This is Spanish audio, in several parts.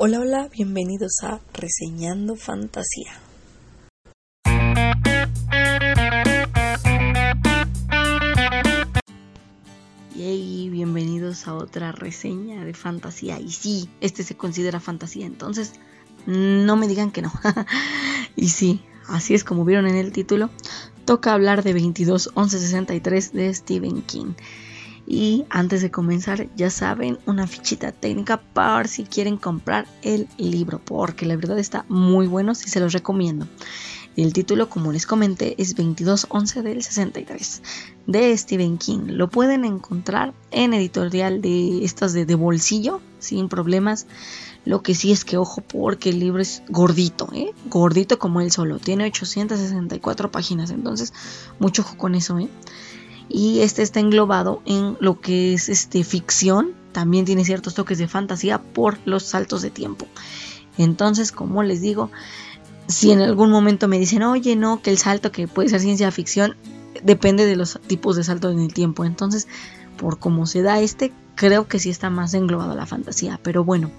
Hola, hola, bienvenidos a Reseñando Fantasía. Yay, bienvenidos a otra reseña de fantasía. Y sí, este se considera fantasía, entonces no me digan que no. y sí, así es como vieron en el título, toca hablar de 22 1163 de Stephen King. Y antes de comenzar, ya saben, una fichita técnica para si quieren comprar el libro, porque la verdad está muy bueno, si se los recomiendo. El título, como les comenté, es 2211 del 63 de Stephen King. Lo pueden encontrar en editorial de estas de, de bolsillo, sin problemas. Lo que sí es que ojo porque el libro es gordito, ¿eh? Gordito como él solo. Tiene 864 páginas, entonces mucho ojo con eso, ¿eh? Y este está englobado en lo que es este ficción, también tiene ciertos toques de fantasía por los saltos de tiempo. Entonces, como les digo, si en algún momento me dicen, oye, no, que el salto que puede ser ciencia ficción, depende de los tipos de salto en el tiempo. Entonces, por cómo se da este, creo que sí está más englobado la fantasía. Pero bueno,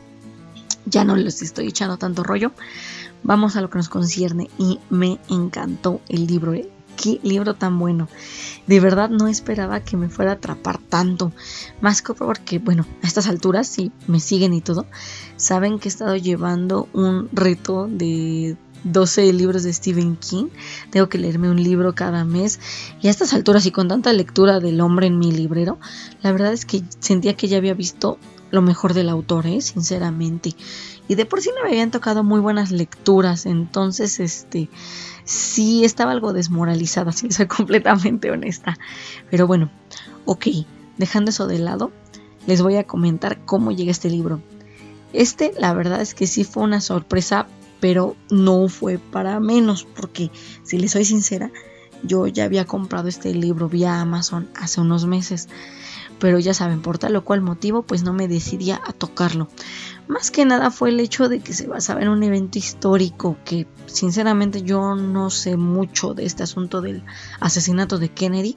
ya no les estoy echando tanto rollo. Vamos a lo que nos concierne y me encantó el libro. Qué libro tan bueno. De verdad no esperaba que me fuera a atrapar tanto. Más que porque, bueno, a estas alturas, si me siguen y todo, saben que he estado llevando un reto de 12 libros de Stephen King. Tengo que leerme un libro cada mes. Y a estas alturas y con tanta lectura del hombre en mi librero, la verdad es que sentía que ya había visto lo mejor del autor, ¿eh? sinceramente. Y de por sí no me habían tocado muy buenas lecturas. Entonces, este, sí estaba algo desmoralizada, si soy completamente honesta. Pero bueno, ok, dejando eso de lado, les voy a comentar cómo llega este libro. Este, la verdad es que sí fue una sorpresa, pero no fue para menos, porque si les soy sincera, yo ya había comprado este libro vía Amazon hace unos meses, pero ya saben, por tal o cual motivo, pues no me decidía a tocarlo. Más que nada fue el hecho de que se basaba en un evento histórico que sinceramente yo no sé mucho de este asunto del asesinato de Kennedy.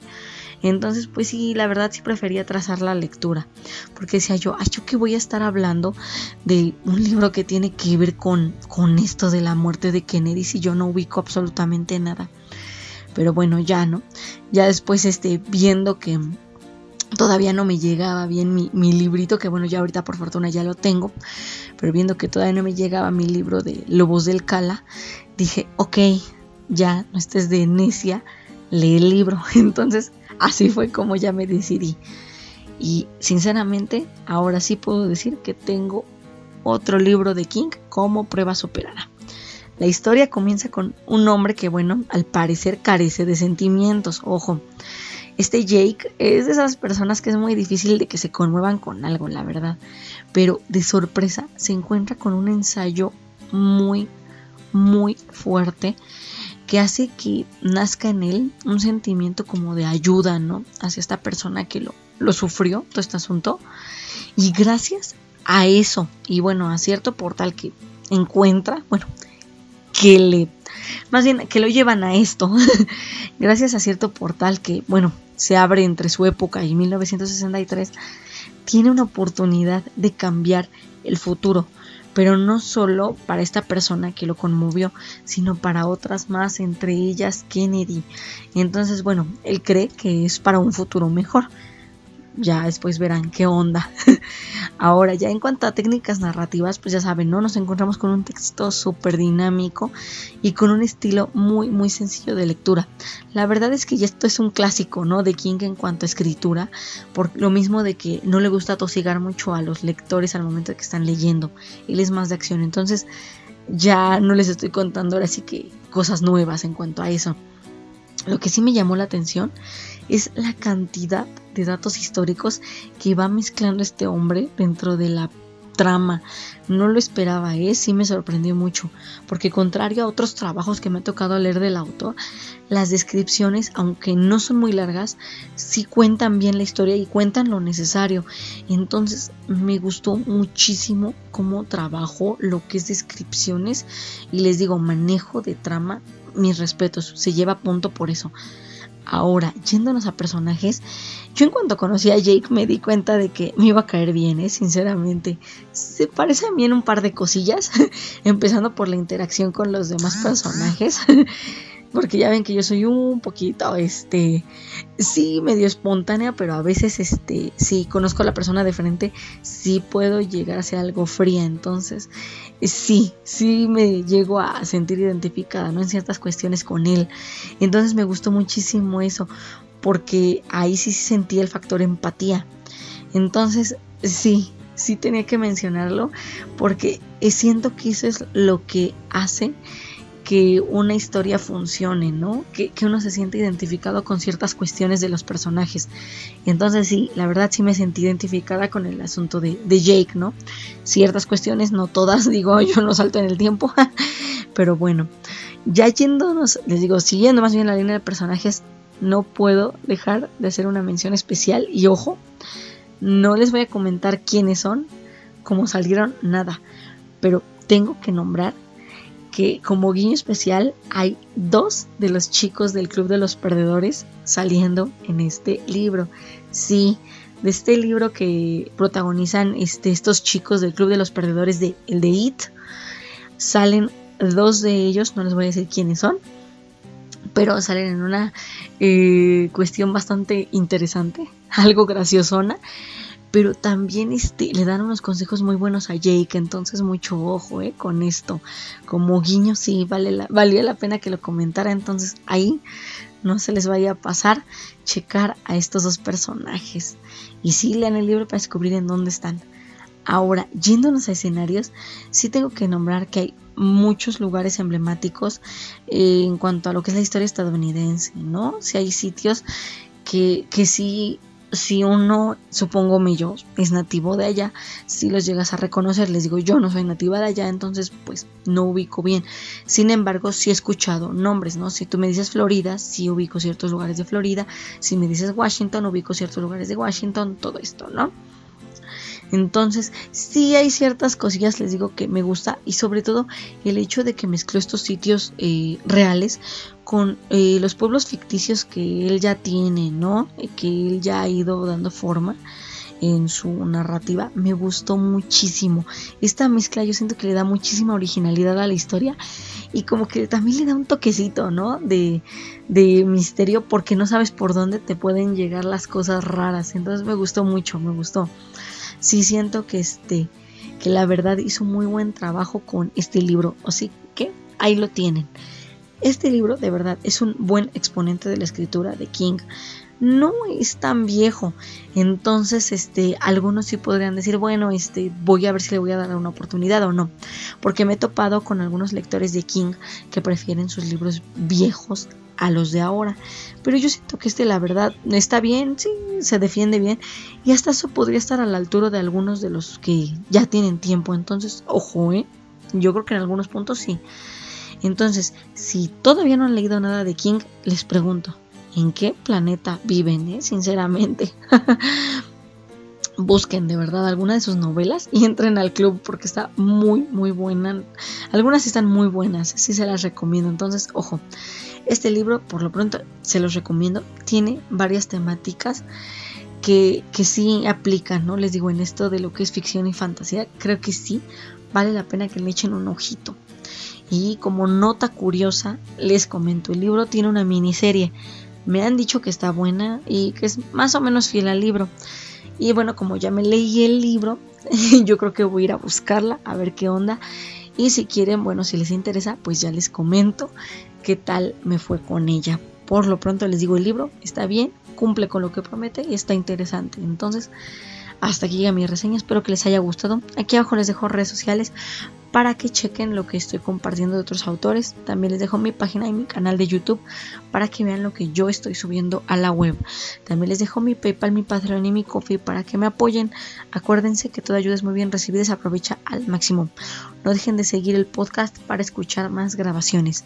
Entonces, pues sí, la verdad sí prefería trazar la lectura. Porque decía yo, ay, yo que voy a estar hablando de un libro que tiene que ver con, con esto de la muerte de Kennedy si yo no ubico absolutamente nada. Pero bueno, ya no. Ya después, este, viendo que todavía no me llegaba bien mi, librito, que bueno, ya ahorita por fortuna ya lo tengo, pero viendo que todavía no me llegaba mi libro de Lobos del Cala, dije, ok, ya no estés de necia, lee el libro. Entonces, así fue como ya me decidí. Y sinceramente, ahora sí puedo decir que tengo otro libro de King como prueba superada. La historia comienza con un hombre que, bueno, al parecer carece de sentimientos, ojo. Este Jake es de esas personas que es muy difícil de que se conmuevan con algo, la verdad. Pero de sorpresa se encuentra con un ensayo muy, muy fuerte que hace que nazca en él un sentimiento como de ayuda, ¿no? Hacia esta persona que lo, lo sufrió, todo este asunto. Y gracias a eso, y bueno, a cierto portal que encuentra, bueno, que le, más bien que lo llevan a esto, gracias a cierto portal que, bueno, se abre entre su época y 1963, tiene una oportunidad de cambiar el futuro, pero no solo para esta persona que lo conmovió, sino para otras más, entre ellas Kennedy. Entonces, bueno, él cree que es para un futuro mejor ya después verán qué onda. Ahora, ya en cuanto a técnicas narrativas, pues ya saben, ¿no? Nos encontramos con un texto súper dinámico y con un estilo muy, muy sencillo de lectura. La verdad es que ya esto es un clásico, ¿no? De King en cuanto a escritura, por lo mismo de que no le gusta tosigar mucho a los lectores al momento de que están leyendo. Él es más de acción, entonces ya no les estoy contando ahora sí que cosas nuevas en cuanto a eso. Lo que sí me llamó la atención es la cantidad de datos históricos que va mezclando este hombre dentro de la trama. No lo esperaba, ¿eh? sí me sorprendió mucho, porque contrario a otros trabajos que me ha tocado leer del autor, las descripciones, aunque no son muy largas, sí cuentan bien la historia y cuentan lo necesario. Entonces me gustó muchísimo cómo trabajó lo que es descripciones y les digo, manejo de trama, mis respetos, se lleva a punto por eso. Ahora, yéndonos a personajes, yo en cuanto conocí a Jake me di cuenta de que me iba a caer bien, ¿eh? sinceramente. Se parece a mí en un par de cosillas, empezando por la interacción con los demás personajes. Porque ya ven que yo soy un poquito, este, sí, medio espontánea, pero a veces, este, si conozco a la persona de frente, sí puedo llegar a ser algo fría, entonces, sí, sí me llego a sentir identificada, ¿no? En ciertas cuestiones con él. Entonces me gustó muchísimo eso, porque ahí sí sentí el factor empatía. Entonces, sí, sí tenía que mencionarlo, porque siento que eso es lo que hace que una historia funcione, ¿no? Que, uno se siente identificado con ciertas cuestiones de los personajes. Entonces sí, la verdad sí me sentí identificada con el asunto de, de Jake, ¿no? Ciertas cuestiones, no todas, digo, yo no salto en el tiempo, pero bueno, ya yéndonos, les digo, siguiendo más bien la línea de personajes, no puedo dejar de hacer una mención especial y ojo, no les voy a comentar quiénes son, cómo salieron, nada, pero tengo que nombrar que como guiño especial hay dos de los chicos del Club de los Perdedores saliendo en este libro. Sí, de este libro que protagonizan este, estos chicos del Club de los Perdedores de el de. Salen dos de ellos, no les voy a decir quiénes son, pero salen en una eh, cuestión bastante interesante, algo graciosona pero también este, le dan unos consejos muy buenos a Jake, entonces mucho ojo eh, con esto. Como guiño sí, vale la, valía la pena que lo comentara, entonces ahí no se les vaya a pasar checar a estos dos personajes. Y sí, lean el libro para descubrir en dónde están. Ahora, yéndonos a escenarios, sí tengo que nombrar que hay muchos lugares emblemáticos eh, en cuanto a lo que es la historia estadounidense, ¿no? Si hay sitios que, que sí si uno, supongo mi yo, es nativo de allá, si los llegas a reconocer, les digo yo no soy nativa de allá, entonces pues no ubico bien. Sin embargo, sí he escuchado nombres, ¿no? Si tú me dices Florida, sí ubico ciertos lugares de Florida, si me dices Washington, ubico ciertos lugares de Washington, todo esto, ¿no? Entonces, sí hay ciertas cosillas, les digo, que me gusta y sobre todo el hecho de que mezcló estos sitios eh, reales con eh, los pueblos ficticios que él ya tiene, ¿no? Eh, que él ya ha ido dando forma en su narrativa me gustó muchísimo. Esta mezcla yo siento que le da muchísima originalidad a la historia y como que también le da un toquecito no de, de misterio porque no sabes por dónde te pueden llegar las cosas raras. Entonces me gustó mucho me gustó sí siento que este que la verdad hizo muy buen trabajo con este libro así que ahí lo tienen este libro de verdad es un buen exponente de la escritura de King no es tan viejo. Entonces, este, algunos sí podrían decir, bueno, este, voy a ver si le voy a dar una oportunidad o no. Porque me he topado con algunos lectores de King que prefieren sus libros viejos a los de ahora. Pero yo siento que este, la verdad, está bien, sí, se defiende bien. Y hasta eso podría estar a la altura de algunos de los que ya tienen tiempo. Entonces, ojo, ¿eh? Yo creo que en algunos puntos sí. Entonces, si todavía no han leído nada de King, les pregunto, ¿en qué planeta viven? Eh? Sinceramente. busquen de verdad alguna de sus novelas y entren al club porque está muy muy buena. Algunas están muy buenas, sí se las recomiendo. Entonces, ojo, este libro por lo pronto se los recomiendo. Tiene varias temáticas que, que sí aplican, ¿no? Les digo, en esto de lo que es ficción y fantasía, creo que sí vale la pena que le echen un ojito. Y como nota curiosa, les comento, el libro tiene una miniserie. Me han dicho que está buena y que es más o menos fiel al libro. Y bueno, como ya me leí el libro, yo creo que voy a ir a buscarla, a ver qué onda. Y si quieren, bueno, si les interesa, pues ya les comento qué tal me fue con ella. Por lo pronto les digo, el libro está bien, cumple con lo que promete y está interesante. Entonces, hasta aquí llega mi reseña, espero que les haya gustado. Aquí abajo les dejo redes sociales para que chequen lo que estoy compartiendo de otros autores. También les dejo mi página y mi canal de YouTube para que vean lo que yo estoy subiendo a la web. También les dejo mi PayPal, mi Patreon y mi Coffee para que me apoyen. Acuérdense que toda ayuda es muy bien recibida se aprovecha al máximo. No dejen de seguir el podcast para escuchar más grabaciones.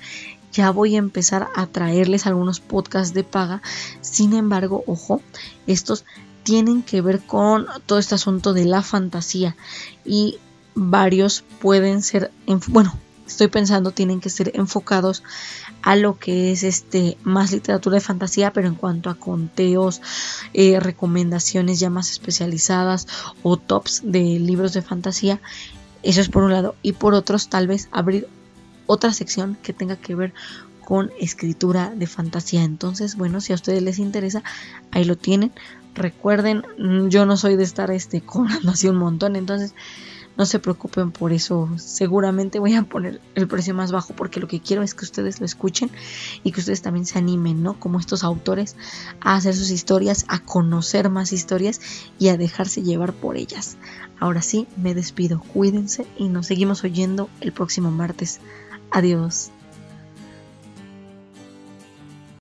Ya voy a empezar a traerles algunos podcasts de paga. Sin embargo, ojo, estos tienen que ver con todo este asunto de la fantasía y varios pueden ser, bueno, estoy pensando tienen que ser enfocados a lo que es este más literatura de fantasía, pero en cuanto a conteos, eh, recomendaciones ya más especializadas o tops de libros de fantasía. Eso es por un lado. Y por otros, tal vez abrir otra sección que tenga que ver con escritura de fantasía. Entonces, bueno, si a ustedes les interesa, ahí lo tienen. Recuerden, mm, yo no soy de estar este cobrando así un montón, entonces no se preocupen por eso. Seguramente voy a poner el precio más bajo porque lo que quiero es que ustedes lo escuchen y que ustedes también se animen, ¿no? Como estos autores a hacer sus historias, a conocer más historias y a dejarse llevar por ellas. Ahora sí, me despido. Cuídense y nos seguimos oyendo el próximo martes. Adiós.